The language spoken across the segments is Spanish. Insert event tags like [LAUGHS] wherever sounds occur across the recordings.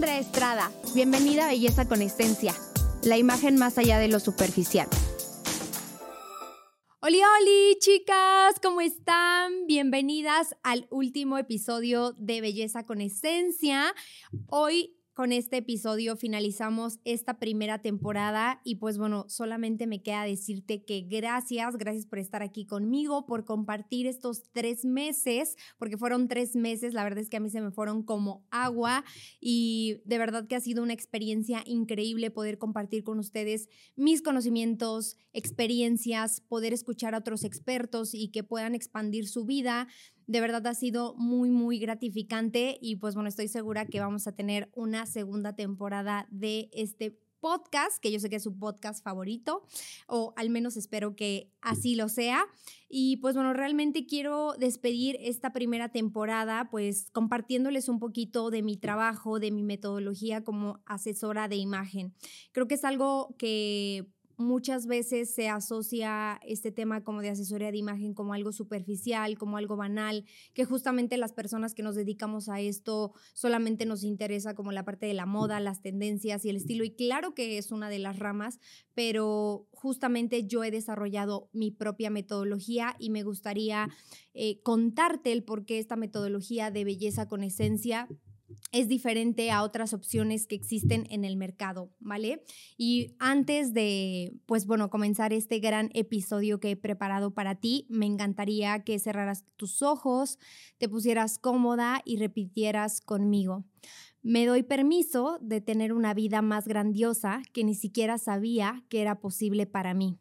Andrea Estrada. Bienvenida a Belleza con Esencia, la imagen más allá de lo superficial. Hola, hola, chicas, ¿cómo están? Bienvenidas al último episodio de Belleza con Esencia. Hoy con este episodio finalizamos esta primera temporada y pues bueno, solamente me queda decirte que gracias, gracias por estar aquí conmigo, por compartir estos tres meses, porque fueron tres meses, la verdad es que a mí se me fueron como agua y de verdad que ha sido una experiencia increíble poder compartir con ustedes mis conocimientos, experiencias, poder escuchar a otros expertos y que puedan expandir su vida de verdad ha sido muy, muy gratificante y pues bueno, estoy segura que vamos a tener una segunda temporada de este podcast, que yo sé que es su podcast favorito, o al menos espero que así lo sea. Y pues bueno, realmente quiero despedir esta primera temporada, pues compartiéndoles un poquito de mi trabajo, de mi metodología como asesora de imagen. Creo que es algo que muchas veces se asocia este tema como de asesoría de imagen como algo superficial, como algo banal, que justamente las personas que nos dedicamos a esto solamente nos interesa como la parte de la moda, las tendencias y el estilo. Y claro que es una de las ramas, pero justamente yo he desarrollado mi propia metodología y me gustaría eh, contarte el por qué esta metodología de belleza con esencia es diferente a otras opciones que existen en el mercado, ¿vale? Y antes de, pues bueno, comenzar este gran episodio que he preparado para ti, me encantaría que cerraras tus ojos, te pusieras cómoda y repitieras conmigo. Me doy permiso de tener una vida más grandiosa que ni siquiera sabía que era posible para mí.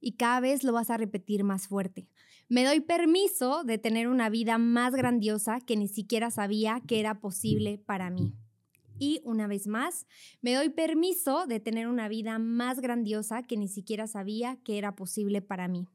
Y cada vez lo vas a repetir más fuerte. Me doy permiso de tener una vida más grandiosa que ni siquiera sabía que era posible para mí. Y una vez más, me doy permiso de tener una vida más grandiosa que ni siquiera sabía que era posible para mí.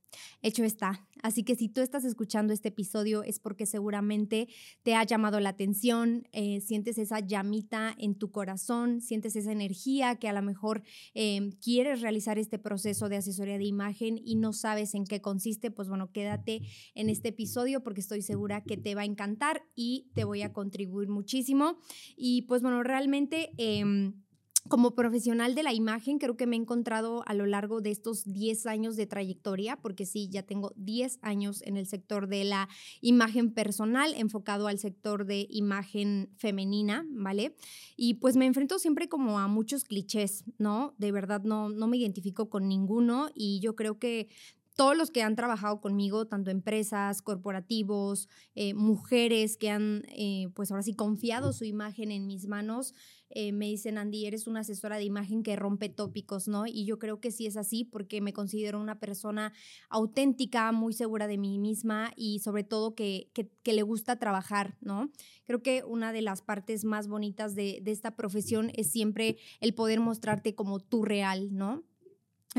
Hecho está. Así que si tú estás escuchando este episodio es porque seguramente te ha llamado la atención, eh, sientes esa llamita en tu corazón, sientes esa energía que a lo mejor em, quieres realizar este proceso de asesoría de imagen y no sabes en qué consiste, pues bueno, quédate en este episodio porque estoy segura que te va a encantar y te voy a contribuir muchísimo. Y pues bueno, realmente... Em, como profesional de la imagen, creo que me he encontrado a lo largo de estos 10 años de trayectoria, porque sí, ya tengo 10 años en el sector de la imagen personal, enfocado al sector de imagen femenina, ¿vale? Y pues me enfrento siempre como a muchos clichés, ¿no? De verdad no, no me identifico con ninguno y yo creo que todos los que han trabajado conmigo, tanto empresas, corporativos, eh, mujeres que han, eh, pues ahora sí, confiado su imagen en mis manos, eh, me dicen, Andy, eres una asesora de imagen que rompe tópicos, ¿no? Y yo creo que sí es así porque me considero una persona auténtica, muy segura de mí misma y sobre todo que, que, le gusta trabajar, ¿no? Creo que una de las partes más bonitas de, de esta profesión es siempre el poder mostrarte como tú real, ¿no?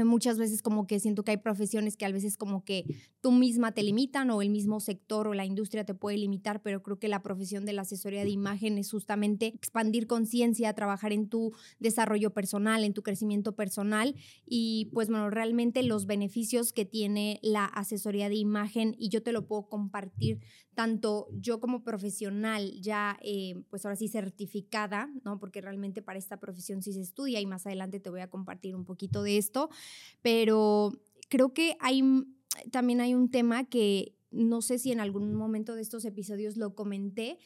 Muchas veces como que siento que hay profesiones que a veces como que tú misma te limitan o el mismo sector o la industria te puede limitar, pero creo que la profesión de la asesoría de imagen es justamente expandir conciencia, trabajar en tu desarrollo personal, en tu crecimiento personal y pues bueno, realmente los beneficios que tiene la asesoría de imagen y yo te lo puedo compartir tanto yo como profesional ya eh, pues ahora sí certificada, ¿no? Porque realmente para esta profesión sí se estudia y más adelante te voy a compartir un poquito de esto, pero creo que hay también hay un tema que no sé si en algún momento de estos episodios lo comenté,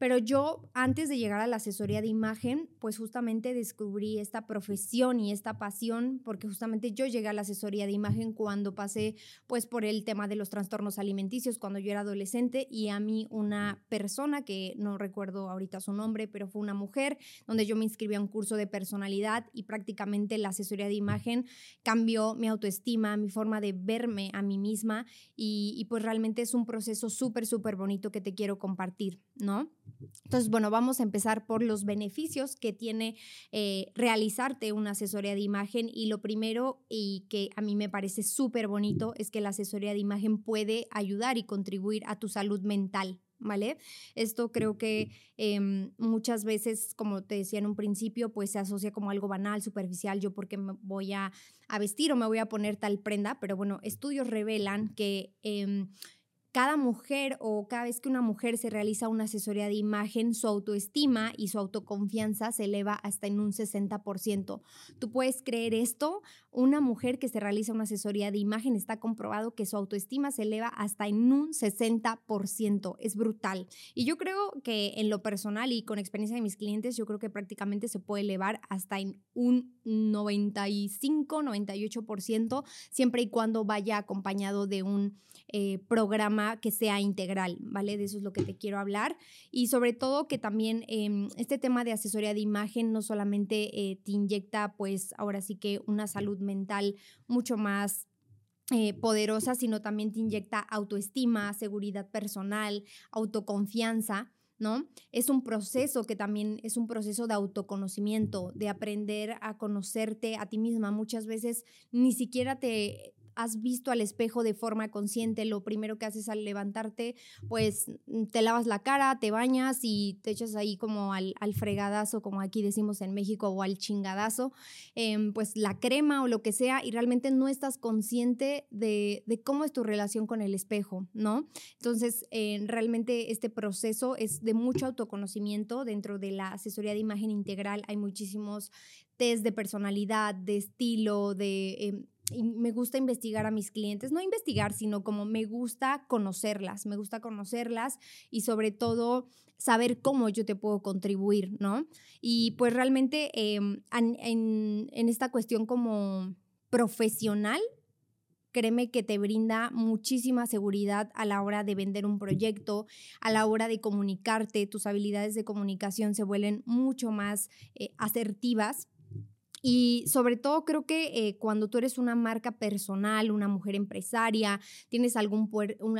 pero yo, antes de llegar a la asesoría de imagen, pues justamente descubrí esta profesión y esta pasión, porque justamente yo llegué a la asesoría de imagen cuando pasé pues por el tema de los trastornos alimenticios, cuando yo era adolescente, y a mí una persona, que no recuerdo ahorita su nombre, pero fue una mujer, donde yo me inscribí a un curso de personalidad y prácticamente la asesoría de imagen cambió mi autoestima, mi forma de verme a mí misma, y, y pues realmente es un proceso súper, súper bonito que te quiero compartir, ¿no? Entonces, bueno, vamos a empezar por los beneficios que tiene eh, realizarte una asesoría de imagen y lo primero y que a mí me parece súper bonito es que la asesoría de imagen puede ayudar y contribuir a tu salud mental. ¿Vale? Esto creo que em, muchas veces, como te decía en un principio, pues se asocia como algo banal, superficial, yo porque me voy a, vestir o me voy a poner tal prenda, pero bueno, estudios revelan que... Em, cada mujer o cada vez que una mujer se realiza una asesoría de imagen, su autoestima y su autoconfianza se eleva hasta en un 60%. ¿Tú puedes creer esto? Una mujer que se realiza una asesoría de imagen está comprobado que su autoestima se eleva hasta en un 60%. Es brutal. Y yo creo que en lo personal y con experiencia de mis clientes, yo creo que prácticamente se puede elevar hasta en un 95, 98%, siempre y cuando vaya acompañado de un eh, programa que sea integral, ¿vale? De eso es lo que te quiero hablar. Y sobre todo que también em, este tema de asesoría de imagen no solamente eh, te inyecta, pues ahora sí que una salud mental mucho más eh, poderosa, sino también te inyecta autoestima, seguridad personal, autoconfianza. ¿No? Es un proceso que también es un proceso de autoconocimiento, de aprender a conocerte a ti misma. Muchas veces ni siquiera te, has visto al espejo de forma consciente, lo primero que haces al levantarte, pues mm, te lavas la cara, te bañas y te echas ahí como al, fregadazo, como aquí decimos en México, o al chingadazo, em, pues la crema o lo que sea, y realmente no estás consciente de, cómo es tu relación con el espejo, ¿no? Entonces, eh, realmente este proceso es de mucho autoconocimiento dentro de la asesoría de imagen integral. Hay muchísimos test de personalidad, de estilo, de... Em, me gusta investigar a mis clientes, no investigar, sino como me gusta conocerlas, me gusta conocerlas y sobre todo saber cómo yo te puedo contribuir, ¿no? Y pues realmente em, en, esta cuestión como profesional, créeme que te brinda muchísima seguridad a la hora de vender un proyecto, a la hora de comunicarte, tus habilidades de comunicación se vuelven mucho más eh, asertivas y sobre todo creo que eh, cuando tú eres una marca personal, una mujer empresaria, tienes algún,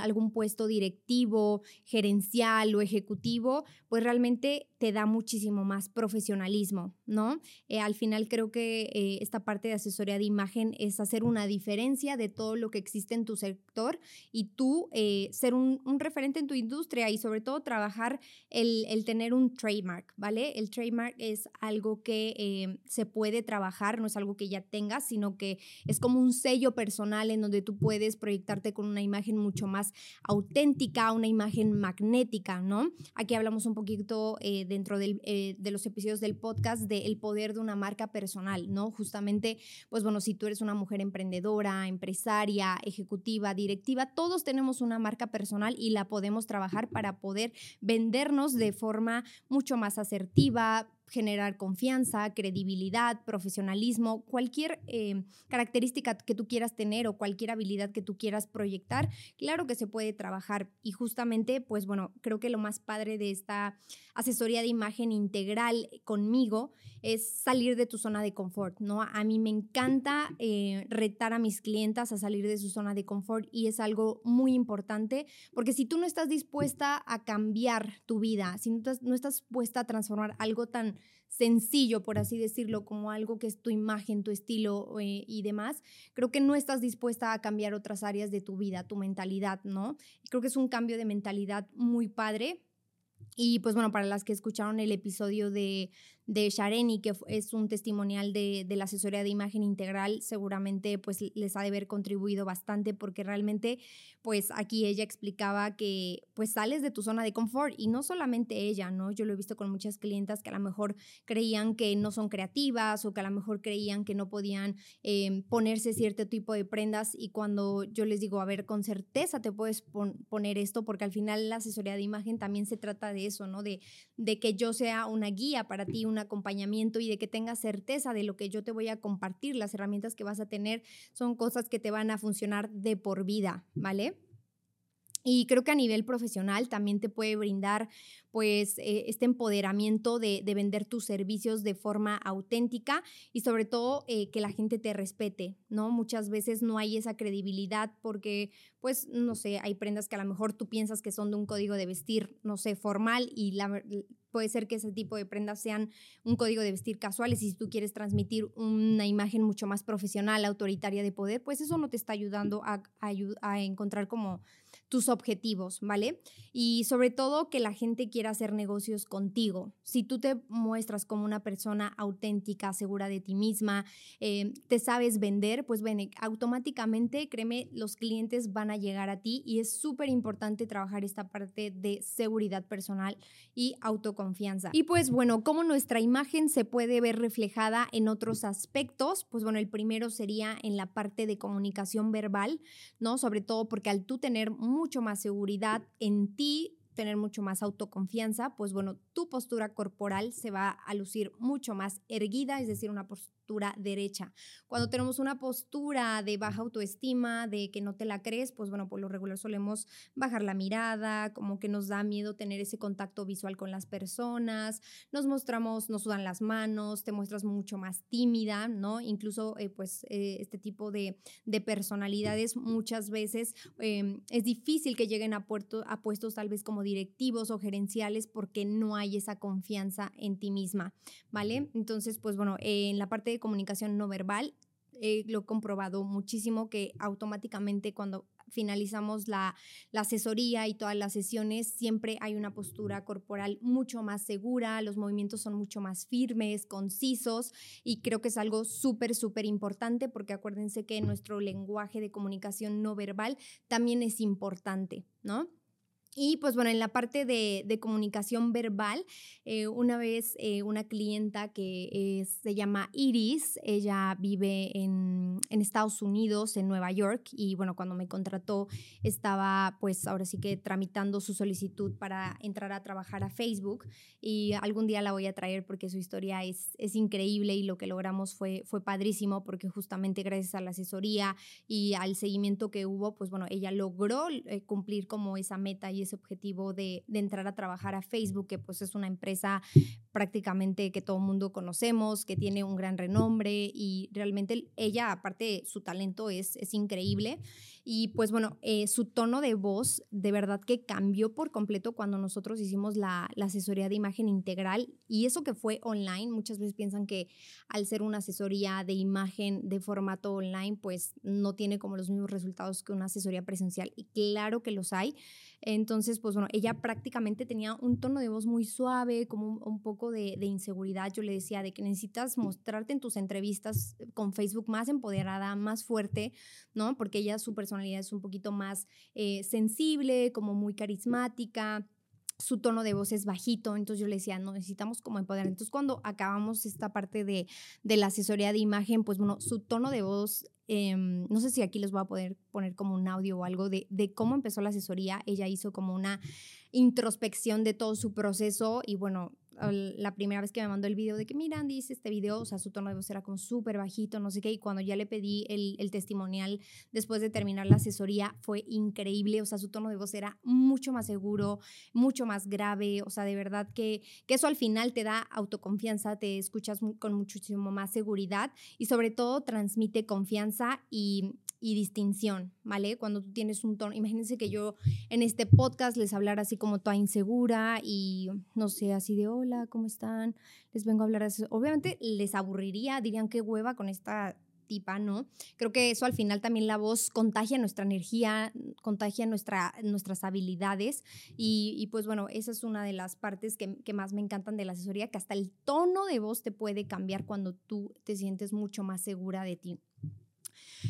algún puesto directivo, gerencial o ejecutivo, pues realmente te da muchísimo más profesionalismo, ¿no? Eh, al final creo que eh, esta parte de asesoría de imagen es hacer una diferencia de todo lo que existe en tu sector y tú ser un, un, referente en tu industria y sobre todo trabajar el, el, tener un trademark, ¿vale? El trademark es algo que se puede trabajar, no es algo que ya tengas, sino que es como un sello personal en donde tú puedes proyectarte con una imagen mucho más auténtica, una imagen magnética, ¿no? Aquí hablamos un poquito eh, dentro eh, de los episodios del podcast del poder de una marca personal, ¿no? Justamente, pues bueno, si tú eres una mujer emprendedora, empresaria, ejecutiva, directiva, todos tenemos una marca personal y la podemos trabajar para poder vendernos de forma mucho más asertiva, generar confianza, credibilidad, profesionalismo, cualquier eh, característica que tú quieras tener o cualquier habilidad que tú quieras proyectar, claro que se puede trabajar. Y justamente, pues bueno, creo que lo más padre de esta asesoría de imagen integral conmigo es salir de tu zona de confort, ¿no? A mí me encanta eh, retar a mis clientas a salir de su zona de confort y es algo muy importante porque si tú no estás dispuesta a cambiar tu vida, si no estás, no estás dispuesta a transformar algo tan sencillo, por así decirlo, como algo que es tu imagen, tu estilo eh, y demás, creo que no estás dispuesta a cambiar otras áreas de tu vida, tu mentalidad, ¿no? Creo que es un cambio de mentalidad muy padre. Y pues bueno, para las que escucharon el episodio de, de Shareni, que es un testimonial de, de, la asesoría de imagen integral, seguramente pues les ha de haber contribuido bastante porque realmente pues aquí ella explicaba que pues sales de tu zona de confort y no solamente ella, ¿no? Yo lo he visto con muchas clientas que a lo mejor creían que no son creativas o que a lo mejor creían que no podían em, ponerse cierto tipo de prendas y cuando yo les digo, a ver, con certeza te puedes poner esto porque al final la asesoría de imagen también se trata de eso, ¿no? De, de que yo sea una guía para ti, una acompañamiento y de que tengas certeza de lo que yo te voy a compartir. Las herramientas que vas a tener son cosas que te van a funcionar de por vida, ¿vale? Y creo que a nivel profesional también te puede brindar pues eh, este empoderamiento de, vender tus servicios de forma auténtica y sobre todo eh, que la gente te respete, ¿no? Muchas veces no hay esa credibilidad porque pues no sé, hay prendas que a lo mejor tú piensas que son de un código de vestir, no sé, formal y puede ser que ese tipo de prendas sean un código de vestir casuales y si tú quieres transmitir una imagen mucho más profesional, autoritaria de poder, pues eso no te está ayudando a, a encontrar como tus objetivos, ¿vale? Y sobre todo que la gente quiera quiera hacer negocios contigo. Si tú te muestras como una persona auténtica, segura de ti misma, eh, te sabes vender, pues ven, automáticamente, créeme, los clientes van a llegar a ti y es súper importante trabajar esta parte de seguridad personal y autoconfianza. Y pues bueno, ¿cómo nuestra imagen se puede ver reflejada en otros aspectos? Pues bueno, el primero sería en la parte de comunicación verbal, ¿no? Sobre todo porque al tú tener mucho más seguridad en ti, tener mucho más autoconfianza, pues bueno, tu postura corporal se va a lucir mucho más erguida, es decir, una postura derecha. Cuando tenemos una postura de baja autoestima, de que no te la crees, pues bueno, por lo regular solemos bajar la mirada, como que nos da miedo tener ese contacto visual con las personas, nos mostramos, nos sudan las manos, te muestras mucho más tímida, ¿no? Incluso eh, pues eh, este tipo de, de, personalidades muchas veces em, es difícil que lleguen a, puerto, a puestos tal vez como directivos o gerenciales porque no hay esa confianza en ti misma, ¿vale? Entonces, pues bueno, en la parte de comunicación no verbal, eh, lo he comprobado muchísimo que automáticamente cuando finalizamos la, la, asesoría y todas las sesiones, siempre hay una postura corporal mucho más segura, los movimientos son mucho más firmes, concisos y creo que es algo súper, súper importante porque acuérdense que nuestro lenguaje de comunicación no verbal también es importante, ¿no? Y pues bueno, en la parte de, comunicación verbal, eh, una vez eh, una clienta que se llama Iris, ella vive en, en, Estados Unidos, en Nueva York, y bueno, cuando me contrató estaba pues ahora sí que tramitando su solicitud para entrar a trabajar a Facebook y algún día la voy a traer porque su historia es, es increíble y lo que logramos fue, fue padrísimo porque justamente gracias a la asesoría y al seguimiento que hubo, pues bueno, ella logró eh, cumplir como esa meta y ese objetivo de, entrar a trabajar a Facebook, que pues es una empresa prácticamente que todo el mundo conocemos, que tiene un gran renombre y realmente ella, aparte, su talento es, es increíble. Y pues bueno, eh, su tono de voz de verdad que cambió por completo cuando nosotros hicimos la, la, asesoría de imagen integral y eso que fue online, muchas veces piensan que al ser una asesoría de imagen de formato online, pues no tiene como los mismos resultados que una asesoría presencial y claro que los hay. Entonces, pues bueno, ella prácticamente tenía un tono de voz muy suave, como un, poco de, de, inseguridad. Yo le decía de que necesitas mostrarte en tus entrevistas con Facebook más empoderada, más fuerte, ¿no? Porque ella su personalidad es un poquito más eh, sensible, como muy carismática su tono de voz es bajito, entonces yo le decía, no, necesitamos como empoderar. Entonces cuando acabamos esta parte de, de la asesoría de imagen, pues bueno, su tono de voz Em, no sé si aquí les voy a poder poner como un audio o algo de, de cómo empezó la asesoría. Ella hizo como una introspección de todo su proceso y bueno, la primera vez que me mandó el video de que, mira, Andy, hice este video, o sea, su tono de voz era como súper bajito, no sé qué, y cuando ya le pedí el, el, testimonial después de terminar la asesoría, fue increíble, o sea, su tono de voz era mucho más seguro, mucho más grave, o sea, de verdad que, que eso al final te da autoconfianza, te escuchas con muchísimo más seguridad y sobre todo transmite confianza y y distinción, ¿vale? Cuando tú tienes un tono, imagínense que yo en este podcast les hablara así como toda insegura y no sé, así de hola, ¿cómo están? Les vengo a hablar así. Obviamente les aburriría, dirían qué hueva con esta tipa, ¿no? Creo que eso al final también la voz contagia nuestra energía, contagia nuestra, nuestras habilidades y, y pues bueno, esa es una de las partes que, que, más me encantan de la asesoría, que hasta el tono de voz te puede cambiar cuando tú te sientes mucho más segura de ti.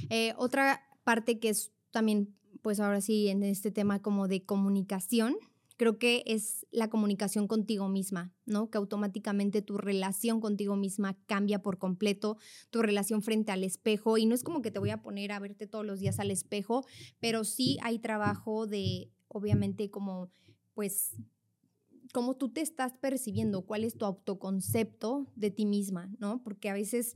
Eh, otra parte que es también, pues ahora sí, en este tema como de comunicación, creo que es la comunicación contigo misma, ¿no? Que automáticamente tu relación contigo misma cambia por completo, tu relación frente al espejo, y no es como que te voy a poner a verte todos los días al espejo, pero sí hay trabajo de, obviamente, como, pues, cómo tú te estás percibiendo, cuál es tu autoconcepto de ti misma, ¿no? Porque a veces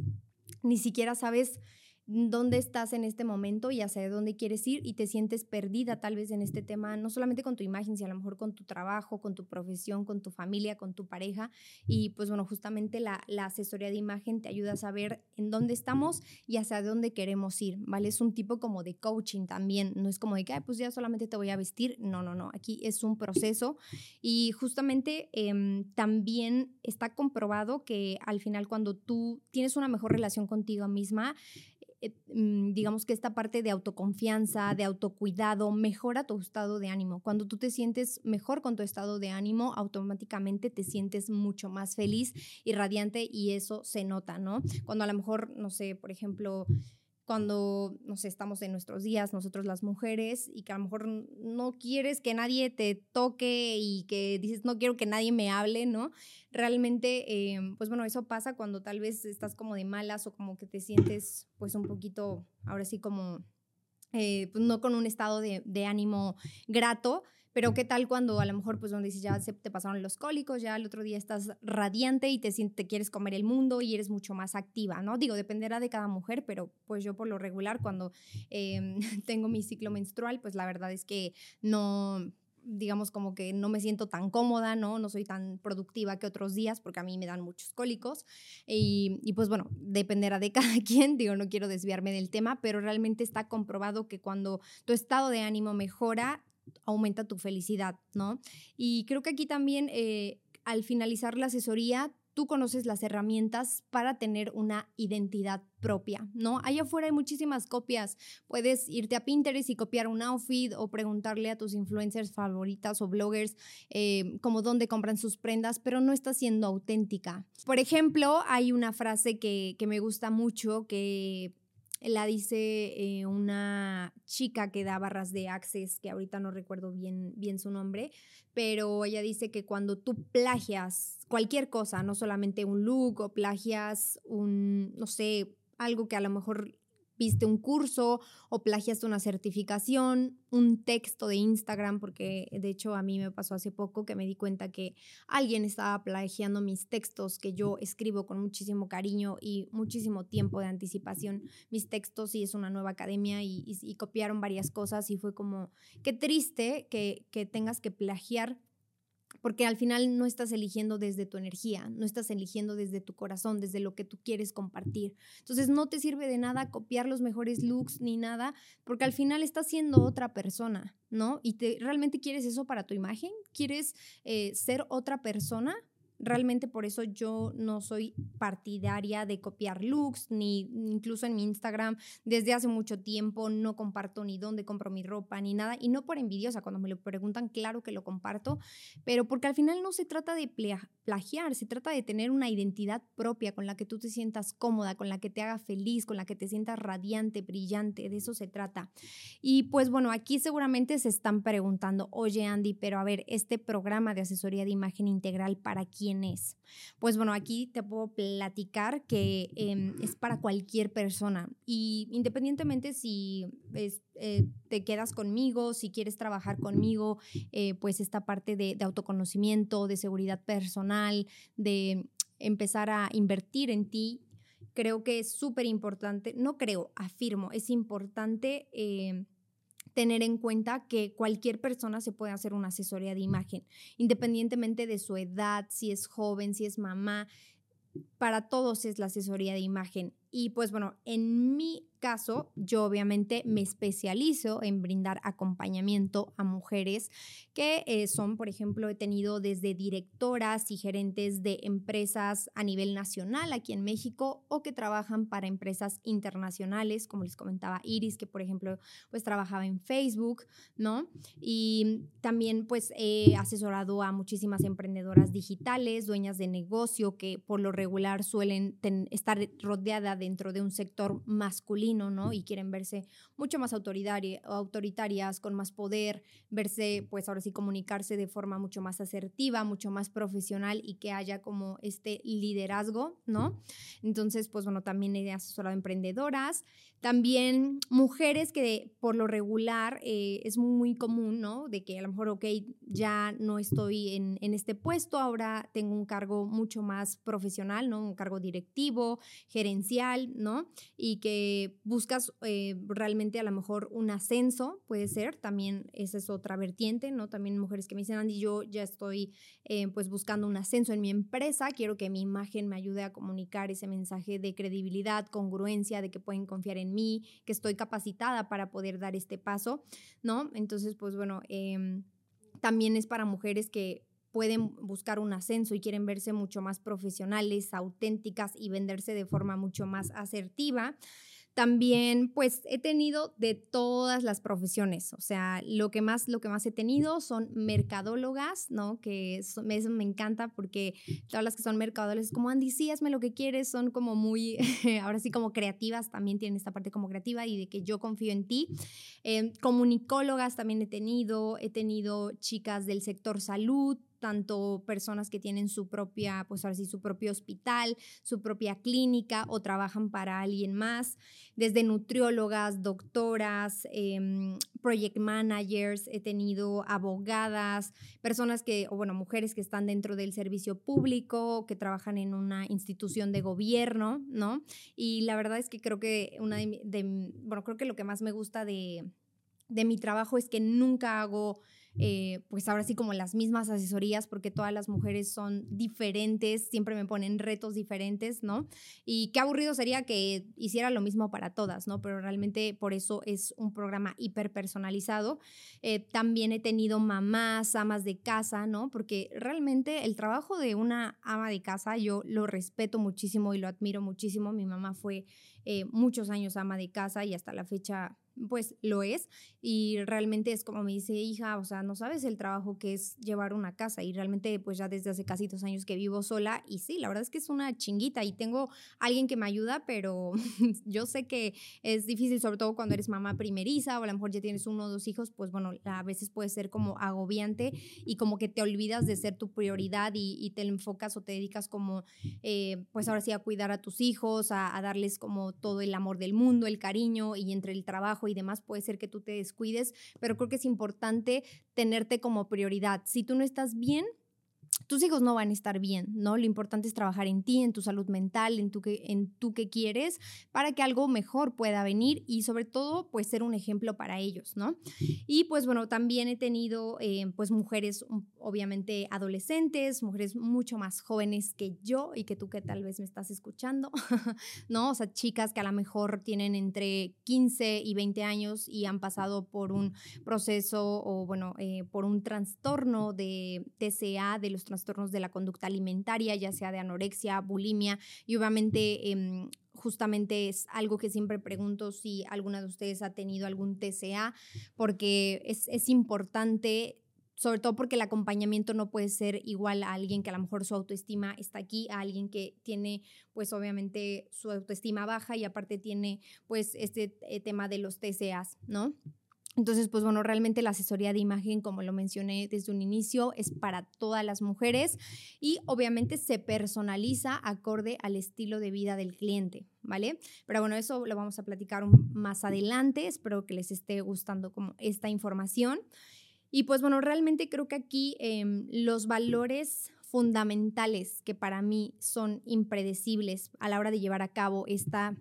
ni siquiera sabes dónde estás en este momento y hacia dónde quieres ir y te sientes perdida tal vez en este tema, no solamente con tu imagen, sino a lo mejor con tu trabajo, con tu profesión, con tu familia, con tu pareja. Y pues bueno, justamente la, la asesoría de imagen te ayuda a saber en dónde estamos y hacia dónde queremos ir, ¿vale? Es un tipo como de coaching también, no es como de que, pues ya solamente te voy a vestir, no, no, no, aquí es un proceso y justamente em, también está comprobado que al final cuando tú tienes una mejor relación contigo misma, eh, mm, digamos que esta parte de autoconfianza, de autocuidado, mejora tu estado de ánimo. Cuando tú te sientes mejor con tu estado de ánimo, automáticamente te sientes mucho más feliz y radiante y eso se nota, ¿no? Cuando a lo mejor, no sé, por ejemplo, cuando, no sé, estamos en nuestros días, nosotros las mujeres, y que a lo mejor no quieres que nadie te toque y que dices, no quiero que nadie me hable, ¿no? Realmente, em, pues bueno, eso pasa cuando tal vez estás como de malas o como que te sientes pues un poquito, ahora sí como, eh, pues no con un estado de, de ánimo grato, pero qué tal cuando a lo mejor, pues donde dices, ya se te pasaron los cólicos, ya el otro día estás radiante y te, te quieres comer el mundo y eres mucho más activa, ¿no? Digo, dependerá de cada mujer, pero pues yo por lo regular cuando em, [LAUGHS] tengo mi ciclo menstrual, pues la verdad es que no digamos como que no me siento tan cómoda, ¿no? No soy tan productiva que otros días porque a mí me dan muchos cólicos y, y, pues bueno, dependerá de [LAUGHS] cada quien, digo, no quiero desviarme del tema, pero realmente está comprobado que cuando tu estado de ánimo mejora, aumenta tu felicidad, ¿no? Y creo que aquí también eh, al finalizar la asesoría, tú conoces las herramientas para tener una identidad propia, ¿no? Allá afuera hay muchísimas copias. Puedes irte a Pinterest y copiar un outfit o preguntarle a tus influencers favoritas o bloggers eh, como dónde compran sus prendas, pero no está siendo auténtica. Por ejemplo, hay una frase que, que me gusta mucho que la dice eh, una chica que da barras de Access, que ahorita no recuerdo bien, bien su nombre, pero ella dice que cuando tú plagias cualquier cosa, no solamente un look o plagias un, no sé, algo que a lo mejor viste un curso o plagiaste una certificación, un texto de Instagram, porque de hecho a mí me pasó hace poco que me di cuenta que alguien estaba plagiando mis textos que yo escribo con muchísimo cariño y muchísimo tiempo de anticipación. Mis textos y es una nueva academia y, copiaron varias cosas y fue como, qué triste que, que tengas que plagiar porque al final no estás eligiendo desde tu energía, no estás eligiendo desde tu corazón, desde lo que tú quieres compartir. Entonces no te sirve de nada copiar los mejores looks ni nada, porque al final estás siendo otra persona, ¿no? Y te, realmente quieres eso para tu imagen, quieres eh, ser otra persona, Realmente por eso yo no soy partidaria de copiar looks, ni incluso en mi Instagram desde hace mucho tiempo no comparto ni dónde compro mi ropa ni nada. Y no por envidiosa, cuando me lo preguntan, claro que lo comparto, pero porque al final no se trata de plagiar, se trata de tener una identidad propia con la que tú te sientas cómoda, con la que te haga feliz, con la que te sientas radiante, brillante, de eso se trata. Y pues bueno, aquí seguramente se están preguntando, oye Andy, pero a ver, este programa de asesoría de imagen integral, ¿para quién? Es. Pues bueno, aquí te puedo platicar que em, es para cualquier persona y independientemente si eh, te quedas conmigo, si quieres trabajar conmigo, eh, pues esta parte de, de autoconocimiento, de seguridad personal, de empezar a invertir en ti creo que es súper importante, no creo, afirmo, es importante eh, tener en cuenta que cualquier persona se puede hacer una asesoría de imagen, independientemente de su edad, si es joven, si es mamá, para todos es la asesoría de imagen. Y pues bueno, en mi caso, yo obviamente me especializo en brindar acompañamiento a mujeres que eh, son, por ejemplo, he tenido desde directoras y gerentes de empresas a nivel nacional aquí en México o que trabajan para empresas internacionales, como les comentaba Iris, que por ejemplo, pues trabajaba en Facebook, ¿no? Y también pues he asesorado a muchísimas emprendedoras digitales, dueñas de negocio que por lo regular suelen estar rodeadas dentro de un sector masculino ¿no? Y quieren verse mucho más autoritarias, con más poder, verse, pues ahora sí, comunicarse de forma mucho más asertiva, mucho más profesional y que haya como este liderazgo, ¿no? Entonces, pues bueno, también he asesorado emprendedoras, también mujeres que por lo regular eh, es muy común, ¿no? De que a lo mejor, ok, ya no estoy en, en este puesto, ahora tengo un cargo mucho más profesional, ¿no? Un cargo directivo, gerencial, ¿no? Y que buscas eh, realmente a lo mejor un ascenso, puede ser, también esa es otra vertiente, ¿no? También mujeres que me dicen, Andy, yo ya estoy eh, pues buscando un ascenso en mi empresa, quiero que mi imagen me ayude a comunicar ese mensaje de credibilidad, congruencia, de que pueden confiar en mí, que estoy capacitada para poder dar este paso, ¿no? Entonces, pues bueno, em, también es para mujeres que pueden buscar un ascenso y quieren verse mucho más profesionales, auténticas y venderse de forma mucho más asertiva. También, pues he tenido de todas las profesiones, o sea, lo que más, lo que más he tenido son mercadólogas, ¿no? Que eso, eso me encanta porque todas las que son mercadólogas como, Andy, sí, hazme lo que quieres, son como muy, [LAUGHS] ahora sí como creativas, también tienen esta parte como creativa y de que yo confío en ti. Eh, comunicólogas también he tenido, he tenido chicas del sector salud, tanto personas que tienen su propia, pues ahora sí, su propio hospital, su propia clínica o trabajan para alguien más, desde nutriólogas, doctoras, em, project managers, he tenido abogadas, personas que, o bueno, mujeres que están dentro del servicio público, que trabajan en una institución de gobierno, ¿no? Y la verdad es que creo que una de, bueno, creo que lo que más me gusta de, de mi trabajo es que nunca hago eh, pues ahora sí como las mismas asesorías, porque todas las mujeres son diferentes, siempre me ponen retos diferentes, ¿no? Y qué aburrido sería que hiciera lo mismo para todas, ¿no? Pero realmente por eso es un programa hiper personalizado. Eh, también he tenido mamás, amas de casa, ¿no? Porque realmente el trabajo de una ama de casa yo lo respeto muchísimo y lo admiro muchísimo. Mi mamá fue eh, muchos años ama de casa y hasta la fecha pues lo es y realmente es como me dice hija, o sea, no sabes el trabajo que es llevar una casa y realmente pues ya desde hace casi dos años que vivo sola y sí, la verdad es que es una chinguita y tengo alguien que me ayuda, pero [LAUGHS] yo sé que es difícil, sobre todo cuando eres mamá primeriza o a lo mejor ya tienes uno o dos hijos, pues bueno, a veces puede ser como agobiante y como que te olvidas de ser tu prioridad y, te enfocas o te dedicas como eh, pues ahora sí a cuidar a tus hijos, a darles como todo el amor del mundo, el cariño y entre el trabajo y demás puede ser que tú te descuides, pero creo que es importante tenerte como prioridad. Si tú no estás bien, tus hijos no van a estar bien, ¿no? Lo importante es trabajar en ti, en tu salud mental, en tu que, en tú que quieres, para que algo mejor pueda venir y sobre todo, pues ser un ejemplo para ellos, ¿no? Y pues bueno, también he tenido eh, pues mujeres, obviamente adolescentes, mujeres mucho más jóvenes que yo y que tú que tal vez me estás escuchando, [LAUGHS] ¿no? O sea, chicas que a lo mejor tienen entre 15 y 20 años y han pasado por un proceso o bueno, eh, por un trastorno de TCA, de los trastornos de la conducta alimentaria, ya sea de anorexia, bulimia, y obviamente em, justamente es algo que siempre pregunto si alguna de ustedes ha tenido algún TCA, porque es, es importante sobre todo porque el acompañamiento no puede ser igual a alguien que a lo mejor su autoestima está aquí, a alguien que tiene pues obviamente su autoestima baja y aparte tiene pues este eh, tema de los TCAs, ¿no? Entonces, pues bueno, realmente la asesoría de imagen, como lo mencioné desde un inicio, es para todas las mujeres y obviamente se personaliza acorde al estilo de vida del cliente, ¿vale? Pero bueno, eso lo vamos a platicar más adelante. Espero que les esté gustando como esta información. Y pues bueno, realmente creo que aquí em, los valores fundamentales que para mí son impredecibles a la hora de llevar a cabo esta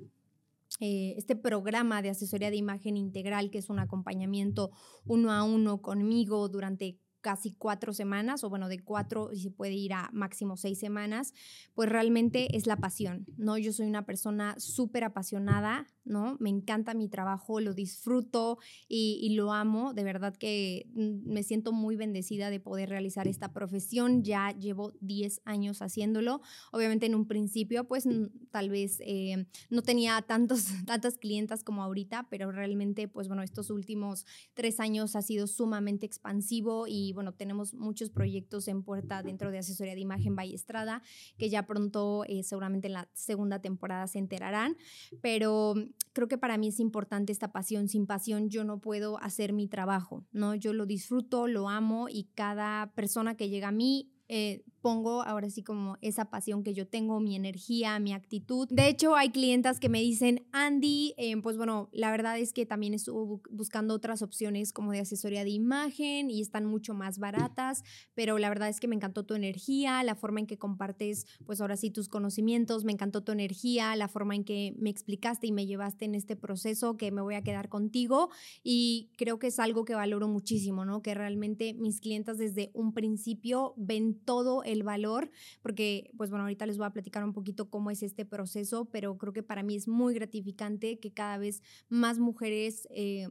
eh, este programa de asesoría de imagen integral, que es un acompañamiento uno a uno conmigo durante casi cuatro semanas, o bueno, de cuatro y se puede ir a máximo seis semanas, pues realmente es la pasión, ¿no? Yo soy una persona súper apasionada, ¿no? Me encanta mi trabajo, lo disfruto y, lo amo, de verdad que mm, me siento muy bendecida de poder realizar esta profesión, ya llevo 10 años haciéndolo, obviamente en un principio pues tal vez eh, no tenía tantos, [LAUGHS] tantas clientas como ahorita, pero realmente pues bueno, estos últimos tres años ha sido sumamente expansivo y bueno, tenemos muchos proyectos en puerta dentro de asesoría de imagen Estrada, que ya pronto, eh, seguramente en la segunda temporada se enterarán, pero creo que para mí es importante esta pasión. Sin pasión yo no puedo hacer mi trabajo, ¿no? Yo lo disfruto, lo amo y cada persona que llega a mí eh, pongo ahora sí como esa pasión que yo tengo, mi energía, mi actitud. De hecho, hay clientas que me dicen, Andy, eh, pues bueno, la verdad es que también estuve buscando otras opciones como de asesoría de imagen y están mucho más baratas, pero la verdad es que me encantó tu energía, la forma en que compartes, pues ahora sí, tus conocimientos, me encantó tu energía, la forma en que me explicaste y me llevaste en este proceso que me voy a quedar contigo y creo que es algo que valoro muchísimo, ¿no? Que realmente mis clientas desde un principio ven todo el el valor, porque pues bueno, ahorita les voy a platicar un poquito cómo es este proceso, pero creo que para mí es muy gratificante que cada vez más mujeres... Eh,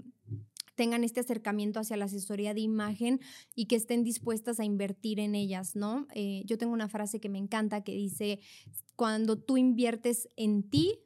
tengan este acercamiento hacia la asesoría de imagen y que estén dispuestas a invertir en ellas, ¿no? Eh, yo tengo una frase que me encanta que dice, cuando tú inviertes en ti,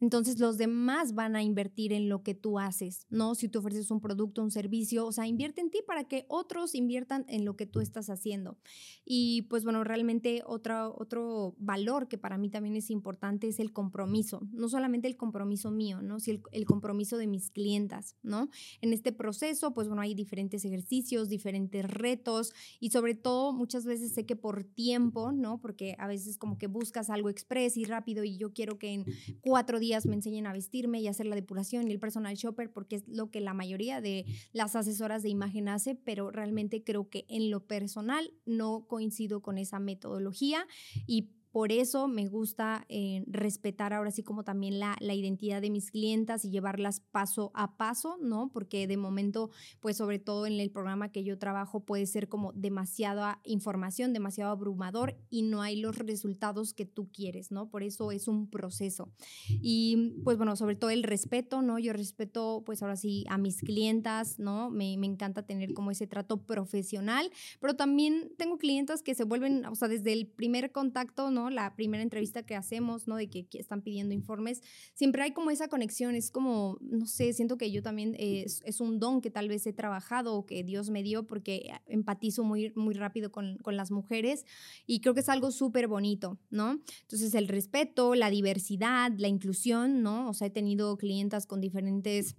entonces los demás van a invertir en lo que tú haces, ¿no? Si tú ofreces un producto, un servicio, o sea, invierte en ti para que otros inviertan en lo que tú estás haciendo. Y pues bueno, realmente otro, otro valor que para mí también es importante es el compromiso, no solamente el compromiso mío, ¿no? El, el compromiso de mis clientas, ¿no? En este proceso, pues bueno, hay diferentes ejercicios, diferentes retos y sobre todo muchas veces sé que por tiempo, ¿no? Porque a veces como que buscas algo express y rápido y yo quiero que en cuatro días me enseñen a vestirme y hacer la depuración y el personal shopper, porque es lo que la mayoría de las asesoras de imagen hace, pero realmente creo que en lo personal no coincido con esa metodología y por eso me gusta eh, respetar ahora sí como también la, la, identidad de mis clientas y llevarlas paso a paso, ¿no? Porque de momento, pues sobre todo en el programa que yo trabajo puede ser como demasiada información, demasiado abrumador y no hay los resultados que tú quieres, ¿no? Por eso es un proceso. Y pues bueno, sobre todo el respeto, ¿no? Yo respeto pues ahora sí a mis clientas, ¿no? Me, me encanta tener como ese trato profesional, pero también tengo clientas que se vuelven, o sea, desde el primer contacto, ¿no? La primera entrevista que hacemos, ¿no? De que, están pidiendo informes, siempre hay como esa conexión, es como, no sé, siento que yo también es, es, un don que tal vez he trabajado o que Dios me dio porque empatizo muy, muy rápido con, con las mujeres y creo que es algo súper bonito, ¿no? Entonces el respeto, la diversidad, la inclusión, ¿no? O sea, he tenido clientas con diferentes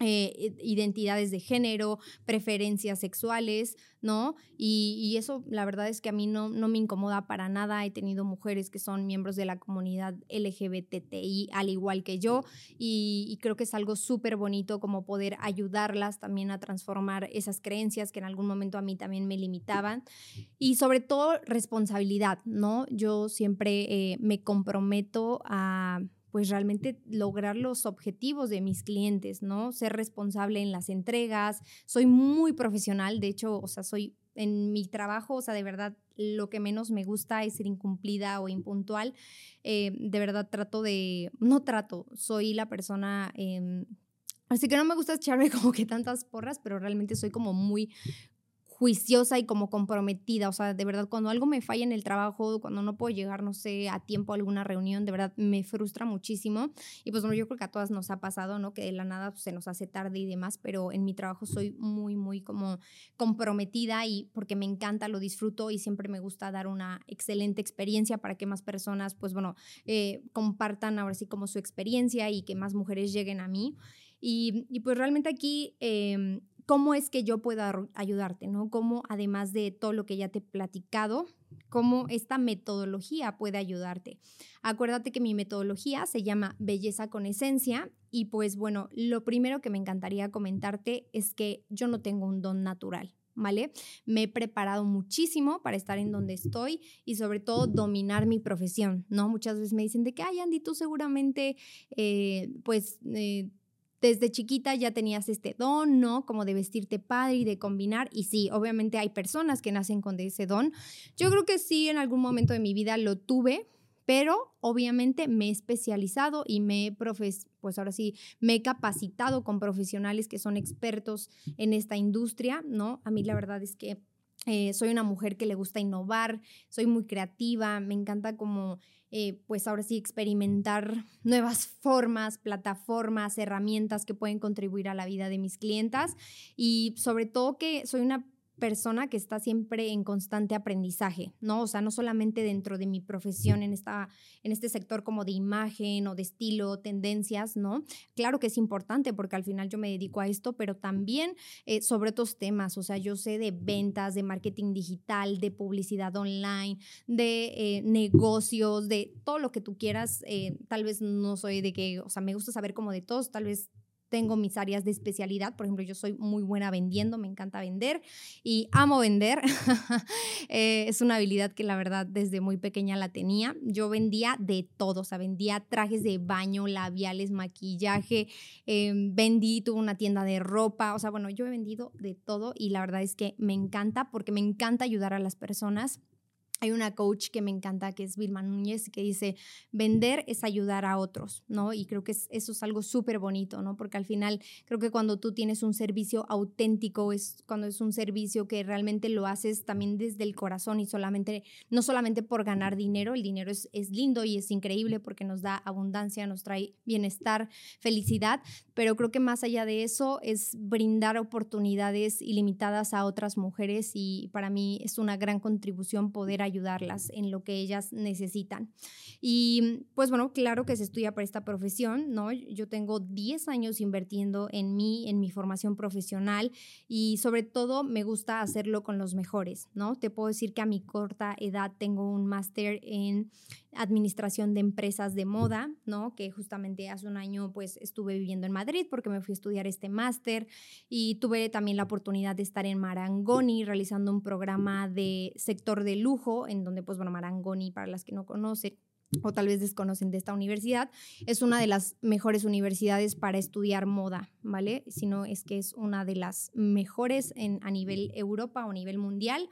eh, identidades de género, preferencias sexuales, ¿no? Y, eso la verdad es que a mí no, no me incomoda para nada. He tenido mujeres que son miembros de la comunidad LGBTI al igual que yo y, creo que es algo súper bonito como poder ayudarlas también a transformar esas creencias que en algún momento a mí también me limitaban y sobre todo responsabilidad, ¿no? Yo siempre eh, me comprometo a pues realmente lograr los objetivos de mis clientes, ¿no? Ser responsable en las entregas, soy muy profesional, de hecho, o sea, soy en mi trabajo, o sea, de verdad, lo que menos me gusta es ser incumplida o impuntual. Eh, de verdad trato de, no trato, soy la persona... Em, así que no me gusta echarme [LAUGHS] como que tantas porras, pero realmente soy como muy, juiciosa y como comprometida. O sea, de verdad, cuando algo me falla en el trabajo, cuando no puedo llegar, no sé, a tiempo a alguna reunión, de verdad me frustra muchísimo. Y pues bueno, yo creo que a todas nos ha pasado, ¿no? Que de la nada pues, se nos hace tarde y demás, pero en mi trabajo soy muy, muy como comprometida y porque me encanta, lo disfruto y siempre me gusta dar una excelente experiencia para que más personas, pues bueno, eh, compartan ahora sí como su experiencia y que más mujeres lleguen a mí. Y, y pues realmente aquí eh, cómo es que yo puedo ayudarte, ¿no? Cómo, además de todo lo que ya te he platicado, cómo esta metodología puede ayudarte. Acuérdate que mi metodología se llama Belleza con Esencia y pues bueno, lo primero que me encantaría comentarte es que yo no tengo un don natural. ¿Vale? Me he preparado muchísimo para estar en donde estoy y sobre todo dominar mi profesión, ¿no? Muchas veces me dicen de que, ay, Andy, tú seguramente, eh, pues, eh, desde chiquita ya tenías este don, ¿no? Como de vestirte padre y de combinar. Y sí, obviamente hay personas que nacen con ese don. Yo creo que sí, en algún momento de mi vida lo tuve, pero obviamente me he especializado y me he profes pues ahora sí, me he capacitado con profesionales que son expertos en esta industria, ¿no? A mí la verdad es que eh, soy una mujer que le gusta innovar, soy muy creativa, me encanta como, eh, pues ahora sí, experimentar nuevas formas, plataformas, herramientas que pueden contribuir a la vida de mis clientas. Y sobre todo que soy una persona que está siempre en constante aprendizaje, ¿no? O sea, no solamente dentro de mi profesión en, esta, en este sector como de imagen o de estilo, tendencias, ¿no? Claro que es importante porque al final yo me dedico a esto, pero también eh, sobre otros temas, o sea, yo sé de ventas, de marketing digital, de publicidad online, de eh, negocios, de todo lo que tú quieras. Eh, tal vez no soy de que, o sea, me gusta saber como de todos, tal vez tengo mis áreas de especialidad. Por ejemplo, yo soy muy buena vendiendo, me encanta vender y amo vender. [LAUGHS] Eh, es una habilidad que la verdad desde muy pequeña la tenía. Yo vendía de todo, o sea, vendía trajes de baño, labiales, maquillaje, em, vendí, tuve una tienda de ropa, o sea, bueno, yo he vendido de todo y la verdad es que me encanta porque me encanta ayudar a las personas hay una coach que me encanta, que es Vilma Núñez, que dice, vender es ayudar a otros, ¿no? Y creo que eso es algo súper bonito, ¿no? Porque al final creo que cuando tú tienes un servicio auténtico, es cuando es un servicio que realmente lo haces también desde el corazón y solamente, no solamente por ganar dinero, el dinero es, es lindo y es increíble porque nos da abundancia, nos trae bienestar, felicidad, pero creo que más allá de eso es brindar oportunidades ilimitadas a otras mujeres y para mí es una gran contribución poder ayudar ayudarlas en lo que ellas necesitan. Y pues bueno, claro que se estudia para esta profesión, ¿no? Yo tengo 10 años invirtiendo en mí, en mi formación profesional y sobre todo me gusta hacerlo con los mejores, ¿no? Te puedo decir que a mi corta edad tengo un máster en administración de empresas de moda, ¿no? Que justamente hace un año pues estuve viviendo en Madrid porque me fui a estudiar este máster y tuve también la oportunidad de estar en Marangoni realizando un programa de sector de lujo en donde pues bueno, Marangoni para las que no conocen o tal vez desconocen de esta universidad, es una de las mejores universidades para estudiar moda, ¿vale? Si no es que es una de las mejores en, a nivel Europa o a nivel mundial.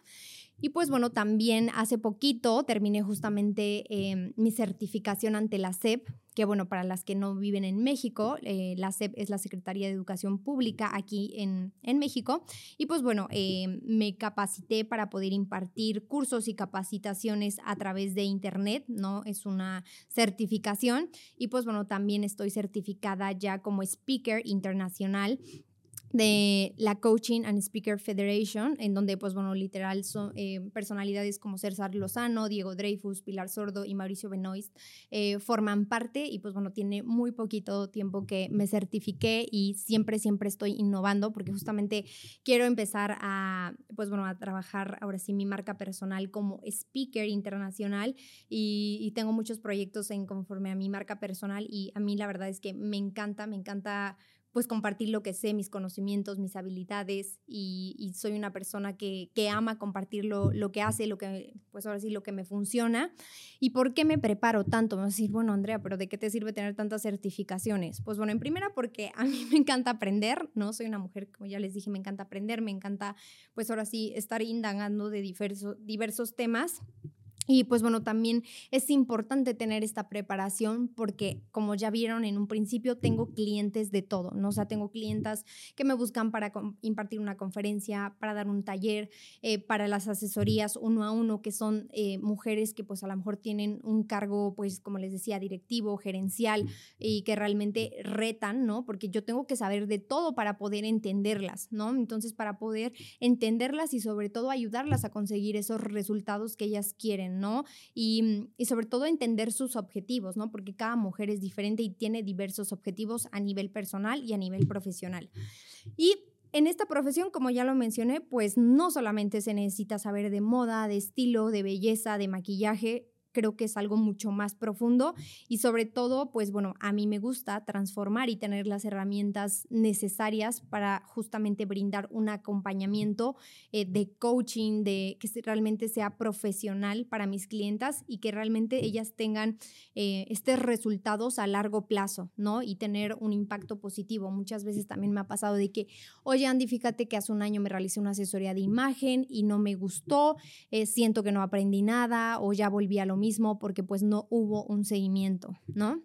Y pues bueno, también hace poquito terminé justamente em, mi certificación ante la SEP, que bueno, para las que no viven en México, eh, la SEP es la Secretaría de Educación Pública aquí en, en México. Y pues bueno, em, me capacité para poder impartir cursos y capacitaciones a través de Internet, ¿no? Es una certificación. Y pues bueno, también estoy certificada ya como speaker internacional de la Coaching and Speaker Federation, en donde, pues bueno, literal son eh, personalidades como César Lozano, Diego Dreyfus, Pilar Sordo y Mauricio Benoist eh, forman parte y pues bueno, tiene muy poquito tiempo que me certifiqué y siempre, siempre estoy innovando porque justamente quiero empezar a, pues bueno, a trabajar ahora sí mi marca personal como speaker internacional y, y tengo muchos proyectos en conforme a mi marca personal y a mí la verdad es que me encanta, me encanta pues compartir lo que sé, mis conocimientos, mis habilidades y, soy una persona que, ama compartir lo, que hace, lo que, pues ahora sí, lo que me funciona. ¿Y por qué me preparo tanto? Me vas a decir, bueno, Andrea, pero ¿de qué te sirve tener tantas certificaciones? Pues bueno, en primera porque a mí [LAUGHS] me encanta aprender, ¿no? Soy una mujer, como ya les dije, me encanta aprender, me encanta, pues ahora sí, estar indagando de diversos, diversos temas. Y pues bueno, también es importante tener esta preparación porque como ya vieron en un principio, tengo clientes de todo, ¿no? O sea, tengo clientas que me buscan para impartir una conferencia, para dar un taller, eh, para las asesorías uno a uno, que son eh, mujeres que pues a lo mejor tienen un cargo, pues como les decía, directivo, gerencial y que realmente retan, ¿no? Porque yo tengo que saber de todo para poder entenderlas, ¿no? Entonces, para poder entenderlas y sobre todo ayudarlas a conseguir esos resultados que ellas quieren. ¿No? Y, sobre todo entender sus objetivos, ¿no? Porque cada mujer es diferente y tiene diversos objetivos a nivel personal y a nivel profesional. Y en esta profesión, como ya lo mencioné, pues no solamente se necesita saber de moda, de estilo, de belleza, de maquillaje, creo que es algo mucho más profundo y sobre todo, pues bueno, a mí me gusta transformar y tener las herramientas necesarias para justamente brindar un acompañamiento eh, de coaching, de que realmente sea profesional para mis clientas y que realmente ellas tengan eh, estos resultados a largo plazo, ¿no? Y tener un impacto positivo. Muchas veces también me ha pasado de que, oye Andy, fíjate que hace un año me realicé una asesoría de imagen y no me gustó, eh, siento que no aprendí nada o ya volví a lo mismo porque pues no hubo un seguimiento, ¿no?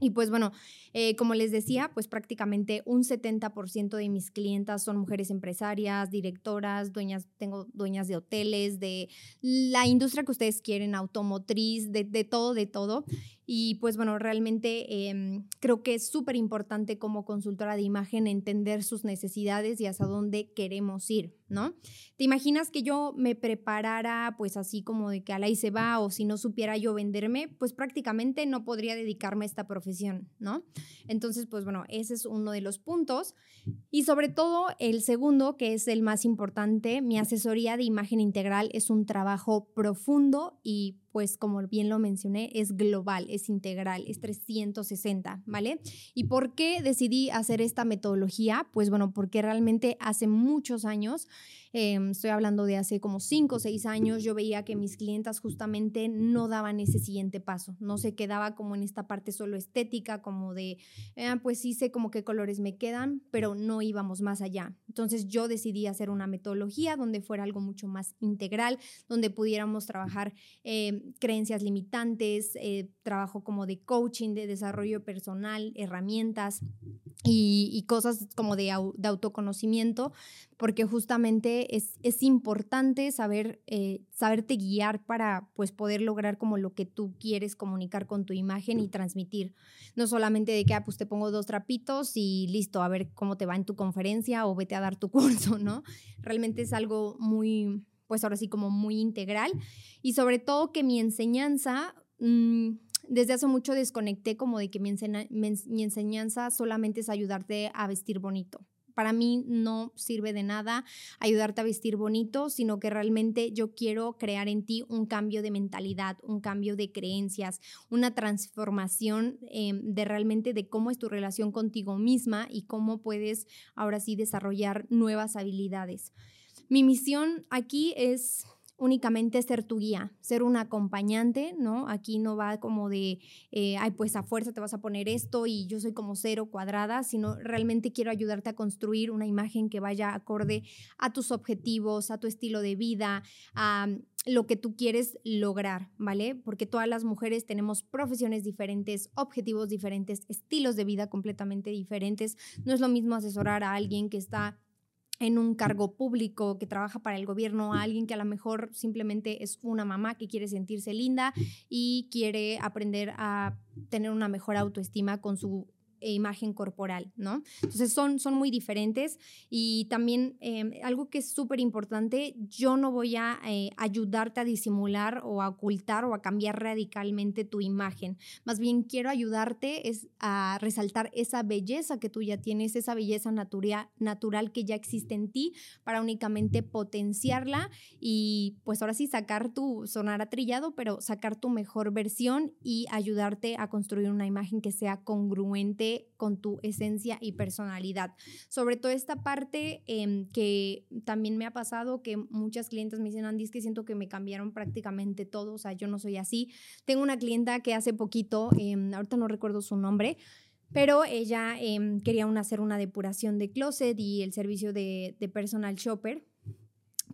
Y pues bueno, eh, como les decía, pues prácticamente un 70% de mis clientas son mujeres empresarias, directoras, dueñas, tengo dueñas de hoteles, de la industria que ustedes quieren, automotriz, de todo, de todo. Y pues bueno, realmente em, creo que es súper importante como consultora de imagen entender sus necesidades y hasta dónde queremos ir, ¿no? ¿Te imaginas que yo me preparara pues así como de que a la y se va o si no supiera yo venderme, pues prácticamente no podría dedicarme a esta profesión, ¿no? Entonces, pues bueno, ese es uno de los puntos. Y sobre todo el segundo, que es el más importante, mi asesoría de imagen integral es un trabajo profundo y pues como bien lo mencioné, es global, es integral, es 360, ¿vale? ¿Y por qué decidí hacer esta metodología? Pues bueno, porque realmente hace muchos años Em, estoy hablando de hace como cinco o seis años, yo veía que mis clientas justamente no daban ese siguiente paso, no se quedaba como en esta parte solo estética, como de, eh, pues sí sé como qué colores me quedan, pero no íbamos más allá. Entonces yo decidí hacer una metodología donde fuera algo mucho más integral, donde pudiéramos trabajar em, creencias limitantes, eh, trabajo como de coaching, de desarrollo personal, herramientas y, cosas como de autoconocimiento porque justamente es, es importante saber, eh, saberte guiar para pues, poder lograr como lo que tú quieres comunicar con tu imagen y transmitir. No solamente de que ah, pues te pongo dos trapitos y listo, a ver cómo te va en tu conferencia o vete a dar tu [LAUGHS] curso, ¿no? Realmente es algo muy, pues ahora sí como muy integral y sobre todo que mi enseñanza... Mm, desde hace mucho desconecté como de que mi, mi enseñanza solamente es ayudarte a vestir bonito para mí no sirve de nada ayudarte a vestir bonito, sino que realmente yo quiero crear en ti un cambio de mentalidad, un cambio de creencias, una transformación em, de realmente de cómo es tu relación contigo misma y cómo puedes ahora sí desarrollar nuevas habilidades. Mi misión aquí es únicamente ser tu guía, ser un acompañante, ¿no? Aquí no va como de, eh, ay, pues a fuerza te vas a poner esto y yo soy como cero cuadrada, sino realmente quiero ayudarte a construir una imagen que vaya acorde a tus objetivos, a tu estilo de vida, a lo que tú quieres lograr, ¿vale? Porque todas las mujeres tenemos profesiones diferentes, objetivos diferentes, estilos de vida completamente diferentes. No es lo mismo asesorar a alguien que está en un cargo público, que trabaja para el gobierno, a alguien que a lo mejor simplemente es una mamá que quiere sentirse linda y quiere aprender a tener una mejor autoestima con su e imagen corporal, ¿no? Entonces son, son muy diferentes y también em, algo que es súper importante, yo no voy a eh, ayudarte a disimular o a ocultar o a cambiar radicalmente tu imagen, más bien quiero ayudarte es a resaltar esa belleza que tú ya tienes, esa belleza natural que ya existe en ti para únicamente potenciarla y pues ahora sí sacar tu, sonar atrillado, pero sacar tu mejor versión y ayudarte a construir una imagen que sea congruente con tu esencia y personalidad. Sobre todo esta parte em, que también me ha pasado, que muchas clientes me dicen, Andy, es que siento que me cambiaron prácticamente todo, o sea, yo no soy así. Tengo una clienta que hace poquito, em, ahorita no recuerdo su nombre, pero ella em, quería hacer una depuración de closet y el servicio de, de personal shopper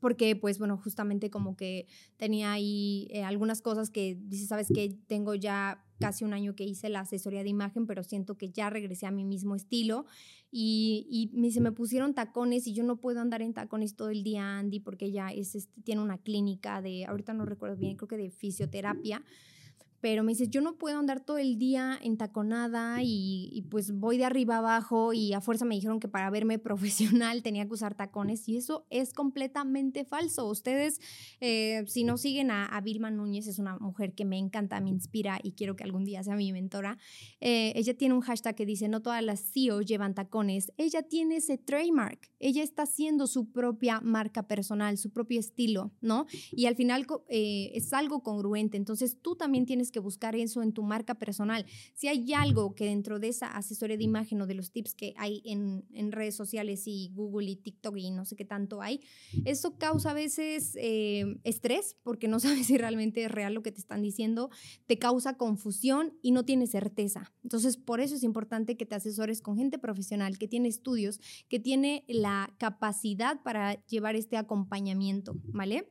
porque pues bueno, justamente como que tenía ahí eh, algunas cosas que dice, sabes que tengo ya casi un año que hice la asesoría de imagen, pero siento que ya regresé a mi mismo estilo y, y se me pusieron tacones y yo no puedo andar en tacones todo el día, Andy, porque ella es, este, tiene una clínica de, ahorita no recuerdo bien, creo que de fisioterapia pero me dice, yo no puedo andar todo el día entaconada y, y pues voy de arriba abajo y a fuerza me dijeron que para verme [LAUGHS] profesional tenía que usar tacones y eso es completamente falso. Ustedes, eh, si no siguen a, Vilma Núñez, es una mujer que me encanta, me inspira y quiero que algún día sea mi mentora. Eh, ella tiene un hashtag que dice, no todas las CEO llevan tacones. Ella tiene ese trademark, ella está haciendo su propia marca personal, su propio estilo, ¿no? Y al final eh, es algo congruente. Entonces tú también tienes que buscar eso en tu marca personal. Si hay algo que dentro de esa asesoría de imagen o de los tips que hay en, en redes sociales y Google y TikTok y no sé qué tanto hay, eso causa a veces eh, estrés porque no [LAUGHS] sabes si realmente es real lo que te están diciendo, te causa confusión y no tienes certeza. Entonces, por eso es importante que te asesores con gente profesional que tiene estudios, que tiene la capacidad para llevar este acompañamiento, ¿vale?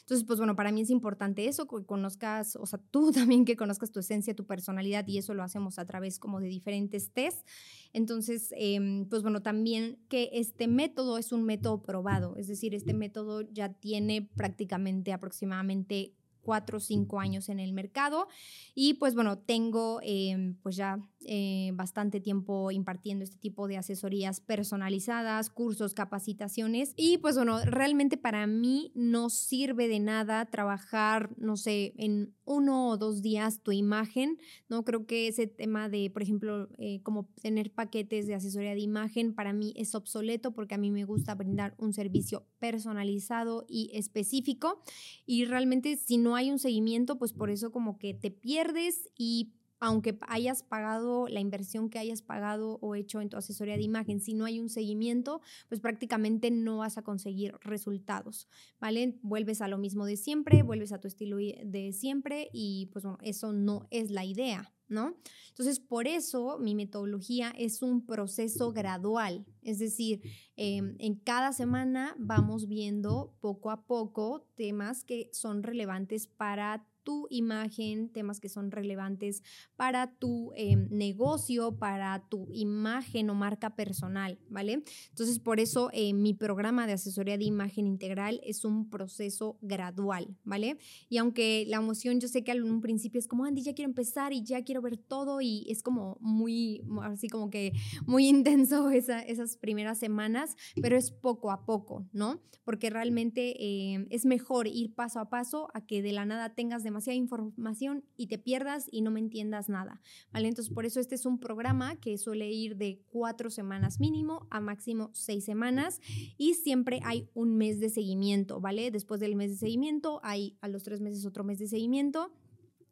Entonces, pues bueno, para mí es importante eso, que conozcas, o sea, tú [LAUGHS] también que conozcas tu esencia, tu personalidad y eso lo hacemos a través como de diferentes test. Entonces, em, pues bueno, también que este método es un método probado, es decir, este método ya tiene prácticamente aproximadamente cuatro o cinco años en el mercado. Y pues bueno, tengo em, pues ya eh, bastante tiempo impartiendo este tipo de asesorías personalizadas, cursos, capacitaciones. Y pues bueno, realmente para mí no sirve de nada trabajar, no sé, en uno o dos días tu imagen, ¿no? Creo que ese tema de, por ejemplo, eh, como tener paquetes de asesoría de imagen para mí es obsoleto porque a mí me gusta brindar un servicio personalizado y específico. Y realmente si no hay un seguimiento, pues por eso como que te pierdes y aunque hayas pagado la inversión que hayas pagado o hecho en tu asesoría de imagen, si no hay un seguimiento, pues prácticamente no vas a conseguir resultados, ¿vale? Vuelves a lo mismo de siempre, vuelves a tu estilo de siempre y pues bueno, eso no es la idea, ¿no? Entonces, por eso mi metodología es un proceso gradual, es decir, em, en cada semana vamos viendo poco a poco temas que son relevantes para tu imagen, temas que son relevantes para tu em, negocio, para tu imagen o marca personal, ¿vale? Entonces, por eso eh, mi programa de asesoría de imagen integral es un proceso gradual, ¿vale? Y aunque la emoción, yo sé que en un principio es como, Andy, ya quiero empezar y ya quiero ver todo y es como muy, así como que muy [LAUGHS] intenso esas primeras semanas, pero es poco a poco, ¿no? Porque realmente em, es mejor ir paso a paso a que de la nada tengas demasiado demasiada información y te pierdas y no me entiendas nada, ¿vale? Entonces, por eso este es un programa que suele ir de cuatro semanas mínimo a máximo seis semanas y siempre hay un mes de seguimiento, ¿vale? Después del mes de seguimiento hay a los tres meses otro mes de seguimiento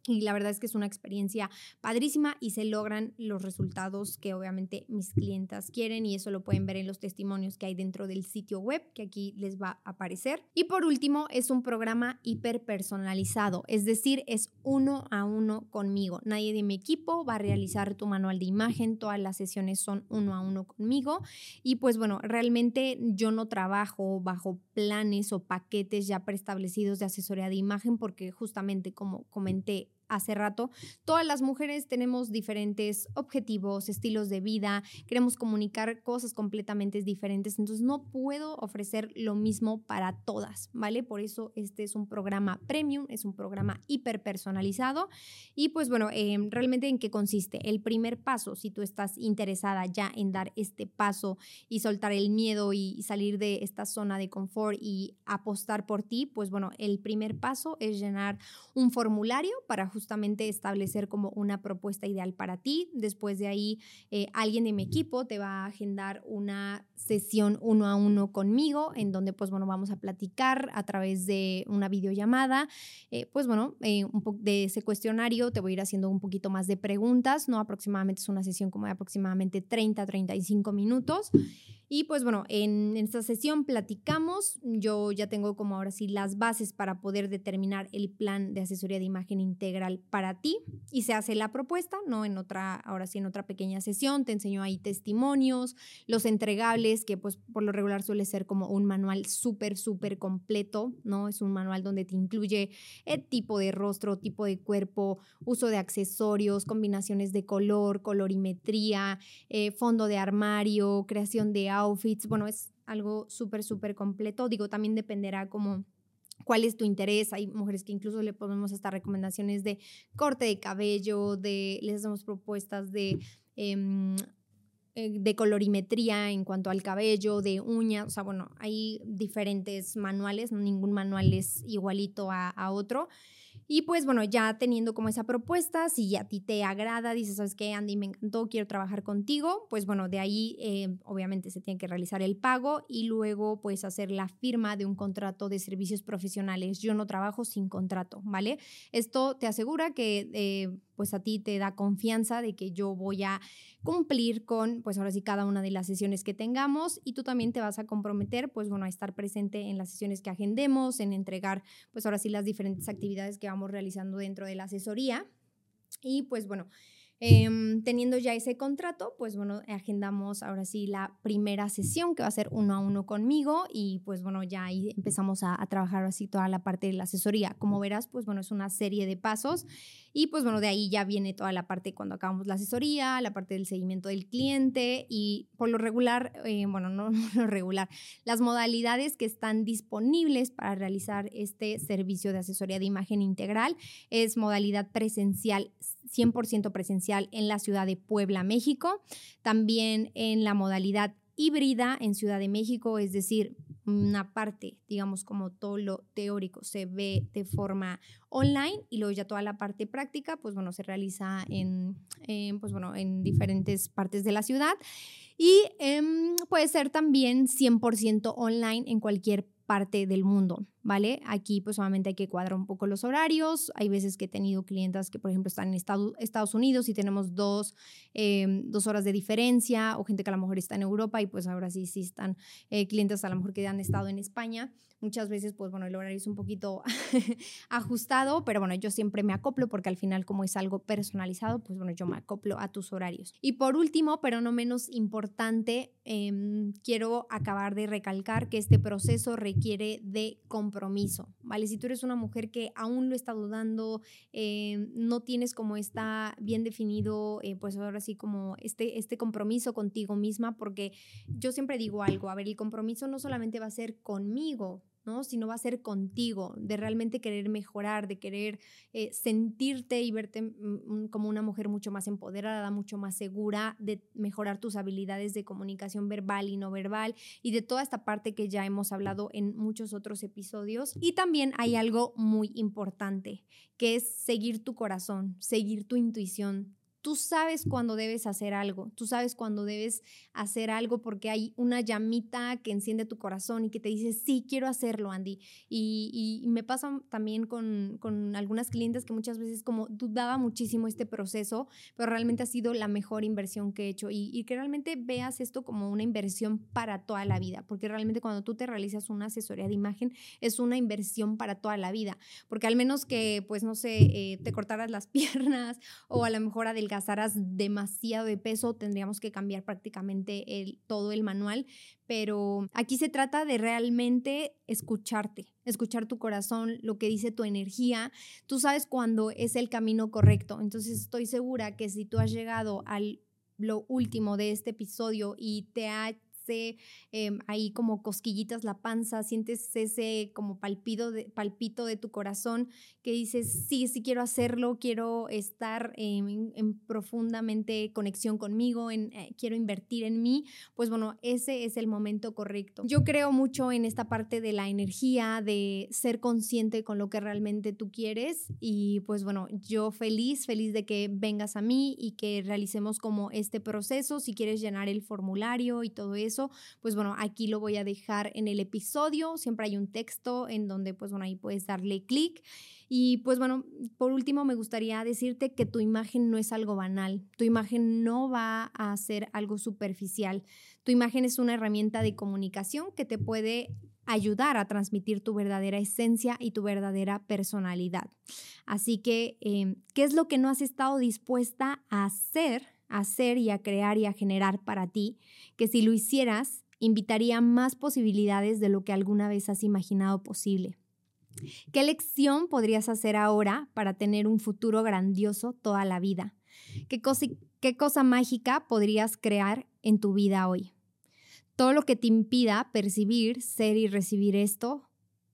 y la verdad es que es una experiencia padrísima y se logran los resultados que obviamente mis clientas quieren y eso lo pueden ver en los testimonios que hay dentro del sitio web que aquí les va a aparecer. Y por último, es un programa hiper personalizado, es decir, es uno a uno conmigo. Nadie de mi equipo va a realizar tu manual de imagen, todas las sesiones son uno a uno conmigo y pues bueno, realmente yo no trabajo bajo planes o paquetes ya preestablecidos de asesoría de imagen porque justamente como comenté hace rato, todas las mujeres tenemos diferentes objetivos, estilos de vida, queremos comunicar cosas completamente diferentes, entonces no puedo ofrecer lo mismo para todas, ¿vale? Por eso este es un programa premium, es un programa hiper personalizado y pues bueno, em, realmente en qué consiste. El primer paso, si tú estás interesada ya en dar este paso y soltar el miedo y salir de esta zona de confort y apostar por ti, pues bueno, el primer paso es llenar un formulario para justamente establecer como una propuesta ideal para ti. Después de ahí, eh, alguien de mi equipo te va a agendar una sesión uno a uno conmigo, en donde pues bueno, vamos a platicar a través de una videollamada. Eh, pues bueno, eh, un poco de ese cuestionario te voy a ir haciendo un poquito más de preguntas, ¿no? Aproximadamente es una sesión como de aproximadamente 30, 35 minutos. Y pues bueno, en esta sesión platicamos, yo ya tengo como ahora sí las bases para poder determinar el plan de asesoría de imagen integral para ti y se hace la propuesta, ¿no? En otra, ahora sí en otra pequeña sesión, te enseño ahí testimonios, los entregables, que pues por lo regular suele ser como un manual súper, súper completo, ¿no? Es un manual donde te incluye el tipo de rostro, tipo de cuerpo, uso de accesorios, combinaciones de color, colorimetría, eh, fondo de armario, creación de outfits, bueno, es algo súper, súper completo. Digo, también dependerá como cuál es tu interés. Hay mujeres que incluso le ponemos hasta recomendaciones de corte de cabello, de, les hacemos propuestas de... Em, eh, de colorimetría en cuanto al cabello, de uñas, o sea, bueno, hay diferentes manuales, ningún manual es igualito a, a otro. Y pues bueno, ya teniendo como esa propuesta, si a ti te agrada, dices, ¿sabes qué, Andy? Me encantó, quiero trabajar contigo, pues bueno, de ahí eh, obviamente se tiene que realizar el pago y luego puedes hacer la firma de un contrato de servicios profesionales. Yo no trabajo sin contrato, ¿vale? Esto te asegura que eh, pues a ti te da confianza de que yo voy a cumplir con, pues ahora sí, cada una de las sesiones que tengamos y tú también te vas a comprometer, pues bueno, a estar presente en las sesiones que agendemos, en entregar, pues ahora sí, las diferentes actividades que vamos realizando dentro de la asesoría. Y pues bueno, Em, teniendo ya ese contrato, pues bueno, agendamos ahora sí la primera sesión que va a ser uno a uno conmigo y pues bueno, ya ahí empezamos a, a, trabajar así toda la parte de la asesoría. Como verás, pues bueno, es una serie de pasos y pues bueno, de ahí ya viene toda la parte cuando acabamos la asesoría, la parte del seguimiento del cliente y por lo regular, eh, bueno, no, [LAUGHS] no lo regular, las modalidades que están disponibles para realizar este servicio de asesoría de imagen integral es modalidad presencial 100% presencial en la ciudad de Puebla, México. También en la modalidad híbrida en Ciudad de México, es decir, una parte, digamos, como todo lo teórico se ve de forma online y luego ya toda la parte práctica, pues bueno, se realiza en, pues bueno, en diferentes partes de la ciudad y em, puede ser también 100% online en cualquier parte del mundo, ¿vale? Aquí pues solamente hay que cuadrar un poco los horarios. Hay veces que he tenido clientas que, por ejemplo, están en Estados Unidos y tenemos dos, em, dos, horas de diferencia, o gente que a lo mejor está en Europa y pues ahora sí, sí están eh, clientes a lo mejor que han estado en España. Muchas veces, pues bueno, el horario es un poquito [LAUGHS] ajustado, pero bueno, yo siempre me acoplo porque al final como es algo personalizado, pues bueno, yo me acoplo a tus horarios. Y por último, pero no menos importante, em, quiero acabar de recalcar que este proceso requiere de compromiso, ¿vale? Si tú eres una mujer que aún lo está dudando, em, no tienes como está bien definido, eh, pues ahora sí como este, este compromiso contigo misma, porque yo siempre digo algo, a ver, el compromiso no solamente va a ser conmigo, ¿no? Sino va a ser contigo, de realmente querer mejorar, de querer eh, sentirte y verte mm, como una mujer mucho más empoderada, mucho más segura, de mejorar tus habilidades de comunicación verbal y no verbal y de toda esta parte que ya hemos hablado en muchos otros episodios. Y también hay algo muy importante, que es seguir tu corazón, seguir tu intuición, Tú sabes cuándo debes hacer algo, tú sabes cuándo debes hacer algo porque hay una llamita que enciende tu corazón y que te dice, sí, quiero hacerlo, Andy. Y, me pasa también con, con, algunas clientes que muchas veces como dudaba muchísimo este proceso, pero realmente ha sido la mejor inversión que he hecho y, que realmente veas esto como una inversión para toda la vida, porque realmente cuando tú te realizas una asesoría de imagen es una inversión para toda la vida, porque al menos que, pues no sé, eh, te cortaras las [LAUGHS] piernas o a lo mejor adelgazar demasiado de peso, tendríamos que cambiar prácticamente el, todo el manual, pero aquí se trata de realmente escucharte, escuchar tu corazón, lo que dice tu energía. Tú sabes cuándo es el camino correcto, entonces estoy segura que si tú has llegado al lo último de este episodio y te ha Em, ahí como cosquillitas la panza, sientes ese como palpito de, palpito de tu corazón que dices, sí, sí quiero hacerlo, quiero estar en, profundamente conexión conmigo, en, eh, quiero invertir en mí, pues bueno, ese es el momento correcto. Yo creo mucho en esta parte de la energía, de ser consciente con lo que realmente tú quieres y pues bueno, yo feliz, feliz de que vengas a mí y que realicemos como este proceso, si quieres llenar el formulario y todo eso pues bueno, aquí lo voy a dejar en el episodio. Siempre hay un texto en donde, pues bueno, ahí puedes darle clic. Y pues bueno, por último me gustaría decirte que tu imagen no es algo banal, tu imagen no va a ser algo superficial, tu imagen es una herramienta de comunicación que te puede ayudar a transmitir tu verdadera esencia y tu verdadera personalidad. Así que, em, ¿qué es lo que no has estado dispuesta a hacer hacer y a crear y a generar para ti, que si lo hicieras, invitaría más posibilidades de lo que alguna vez has imaginado posible. ¿Qué lección podrías hacer ahora para tener un futuro grandioso toda la vida? ¿Qué cosa, qué cosa mágica podrías crear en tu vida hoy? Todo lo que te impida percibir, ser y recibir esto,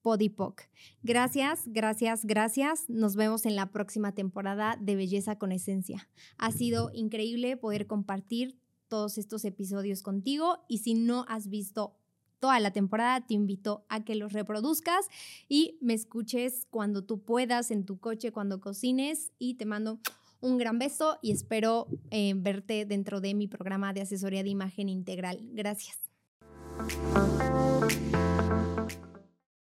Podipoc. Gracias, gracias, gracias. Nos vemos en la próxima temporada de Belleza con Esencia. Ha sido increíble poder compartir todos estos episodios contigo y si no has visto toda la temporada, te invito a que los reproduzcas y me escuches cuando tú puedas en tu coche, cuando cocines y te mando un gran beso y espero eh, verte dentro de mi programa de asesoría de imagen integral. Gracias.